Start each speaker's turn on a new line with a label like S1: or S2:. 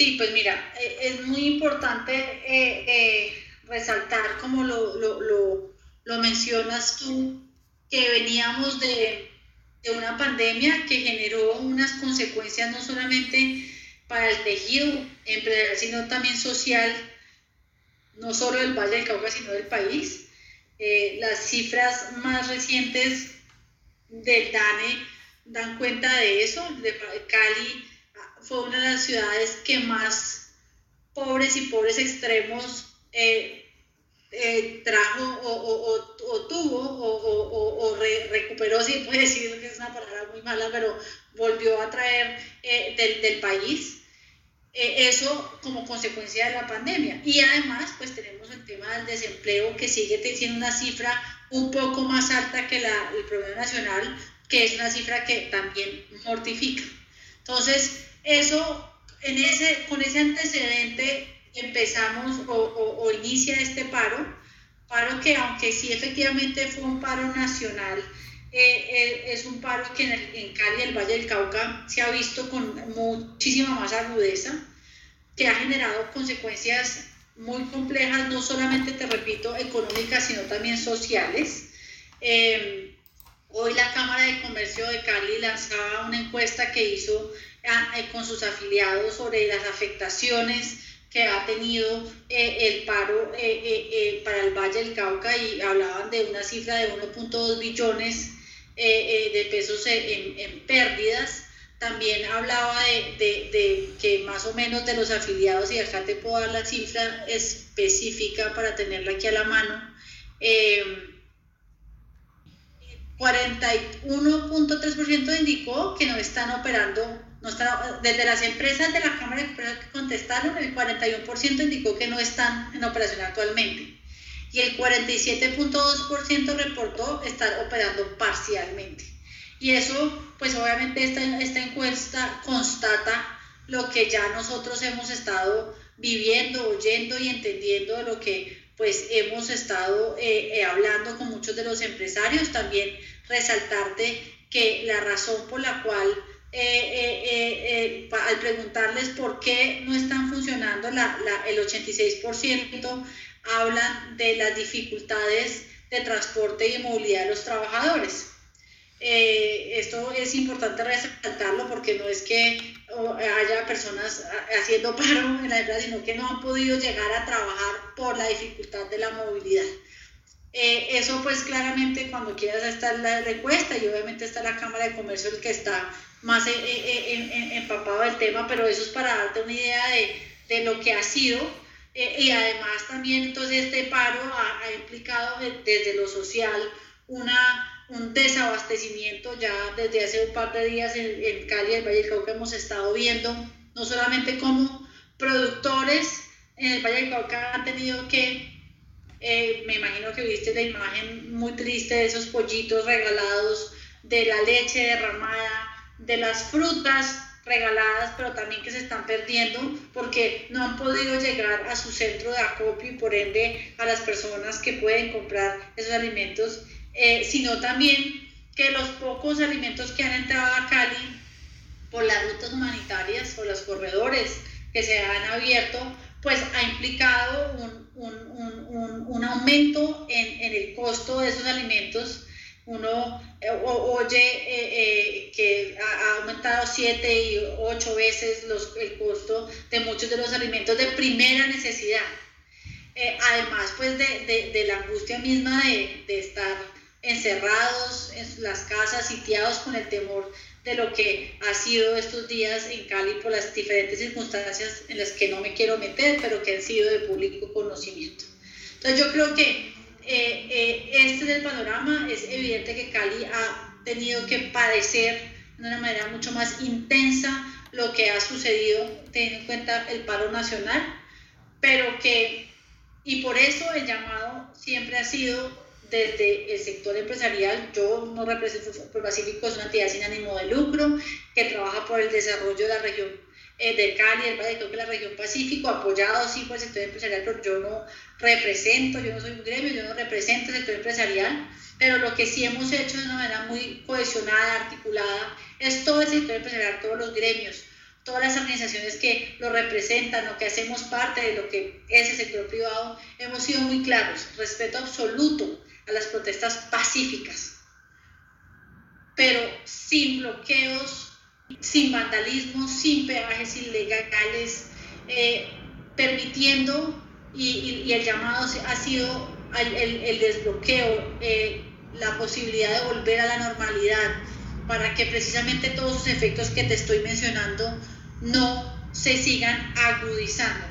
S1: Sí, pues mira, eh, es muy importante eh, eh, resaltar, como lo, lo, lo, mencionas tú, que veníamos de, de, una pandemia que generó unas consecuencias no solamente para el tejido empresarial, sino también social, no solo del Valle del Cauca, sino del país. las cifras más recientes del DANE dan cuenta de eso, de Cali fue una de las ciudades que más pobres y pobres extremos eh, eh, trajo o, tuvo o, recuperó, si puede decir que es una palabra muy mala, pero volvió a traer eh, del, país. eso como consecuencia de la pandemia. Y además, pues tenemos el tema del desempleo que sigue siendo una cifra un poco más alta que la, el promedio nacional, que es una cifra que también mortifica. Entonces, eso, en ese, con ese antecedente empezamos o, inicia este paro, paro que aunque sí efectivamente fue un paro nacional, eh, eh, es un paro que en, en Cali, el Valle del Cauca, se ha visto con muchísima más agudeza, que ha generado consecuencias muy complejas, no solamente, te repito, económicas, sino también sociales. Eh, hoy la Cámara de Comercio de Cali lanzaba una encuesta que hizo con sus afiliados sobre las afectaciones que ha tenido eh, el paro eh, para el Valle del Cauca y hablaban de una cifra de 1.2 billones de pesos en, pérdidas. También hablaba de, que más o menos de los afiliados, y acá te puedo dar la cifra específica para tenerla aquí a la mano, 41.3% indicó que no están operando desde las empresas de la Cámara de Comercio que contestaron, el 41% indicó que no están en operación actualmente y el 47.2% reportó estar operando parcialmente. Y eso, pues obviamente esta, esta encuesta constata lo que ya nosotros hemos estado viviendo, oyendo y entendiendo de lo que pues hemos estado eh, eh, hablando con muchos de los empresarios. También resaltarte que la razón por la cual eh, eh, eh, al preguntarles por qué no están funcionando, la, el 86% hablan de las dificultades de transporte y movilidad de los trabajadores. esto es importante resaltarlo porque no es que haya personas haciendo paro en la empresa, sino que no han podido llegar a trabajar por la dificultad de la movilidad. Eso pues claramente cuando quieras está la recuesta y obviamente está la Cámara de Comercio el que está más eh, eh, eh, empapado del tema, pero eso es para darte una idea de, de lo que ha sido. y además también entonces este paro ha, ha implicado desde lo social una, un desabastecimiento ya desde hace un par de días en, en Cali, el Valle del Cauca, hemos estado viendo no solamente como productores en el Valle del Cauca han tenido que, me imagino que viste la imagen muy triste de esos pollitos regalados, de la leche derramada, de las frutas regaladas, pero también que se están perdiendo porque no han podido llegar a su centro de acopio y por ende a las personas que pueden comprar esos alimentos, eh, sino también que los pocos alimentos que han entrado a Cali por las rutas humanitarias o los corredores que se han abierto, pues ha implicado un, un, un, aumento en, en el costo de esos alimentos uno eh, oye eh, eh, que ha aumentado siete y ocho veces los, el costo de muchos de los alimentos de primera necesidad. además, pues de, de, la angustia misma de, de, estar encerrados en las casas, sitiados con el temor de lo que ha sido estos días en Cali por las diferentes circunstancias en las que no me quiero meter, pero que han sido de público conocimiento. Entonces yo creo que eh, eh, este es el panorama. Es evidente que Cali ha tenido que padecer de una manera mucho más intensa lo que ha sucedido, teniendo en cuenta el paro nacional, pero que, y por eso el llamado siempre ha sido desde el sector empresarial, yo no represento, por Pacífico es una entidad sin ánimo de lucro que trabaja por el desarrollo de la región eh, de Cali, del Valle, que la región Pacífico, apoyado sí por el sector empresarial, pero yo no represento, yo no soy un gremio, yo no represento el sector empresarial, pero lo que sí hemos hecho de una manera muy cohesionada, articulada, es todo el sector empresarial, todos los gremios, todas las organizaciones que lo representan o que hacemos parte de lo que es el sector privado, hemos sido muy claros, respeto absoluto a las protestas pacíficas, pero sin bloqueos, sin vandalismo, sin peajes ilegales, eh, permitiendo, y, el llamado ha sido el, desbloqueo, eh, la posibilidad de volver a la normalidad, para que precisamente todos los efectos que te estoy mencionando no se sigan agudizando.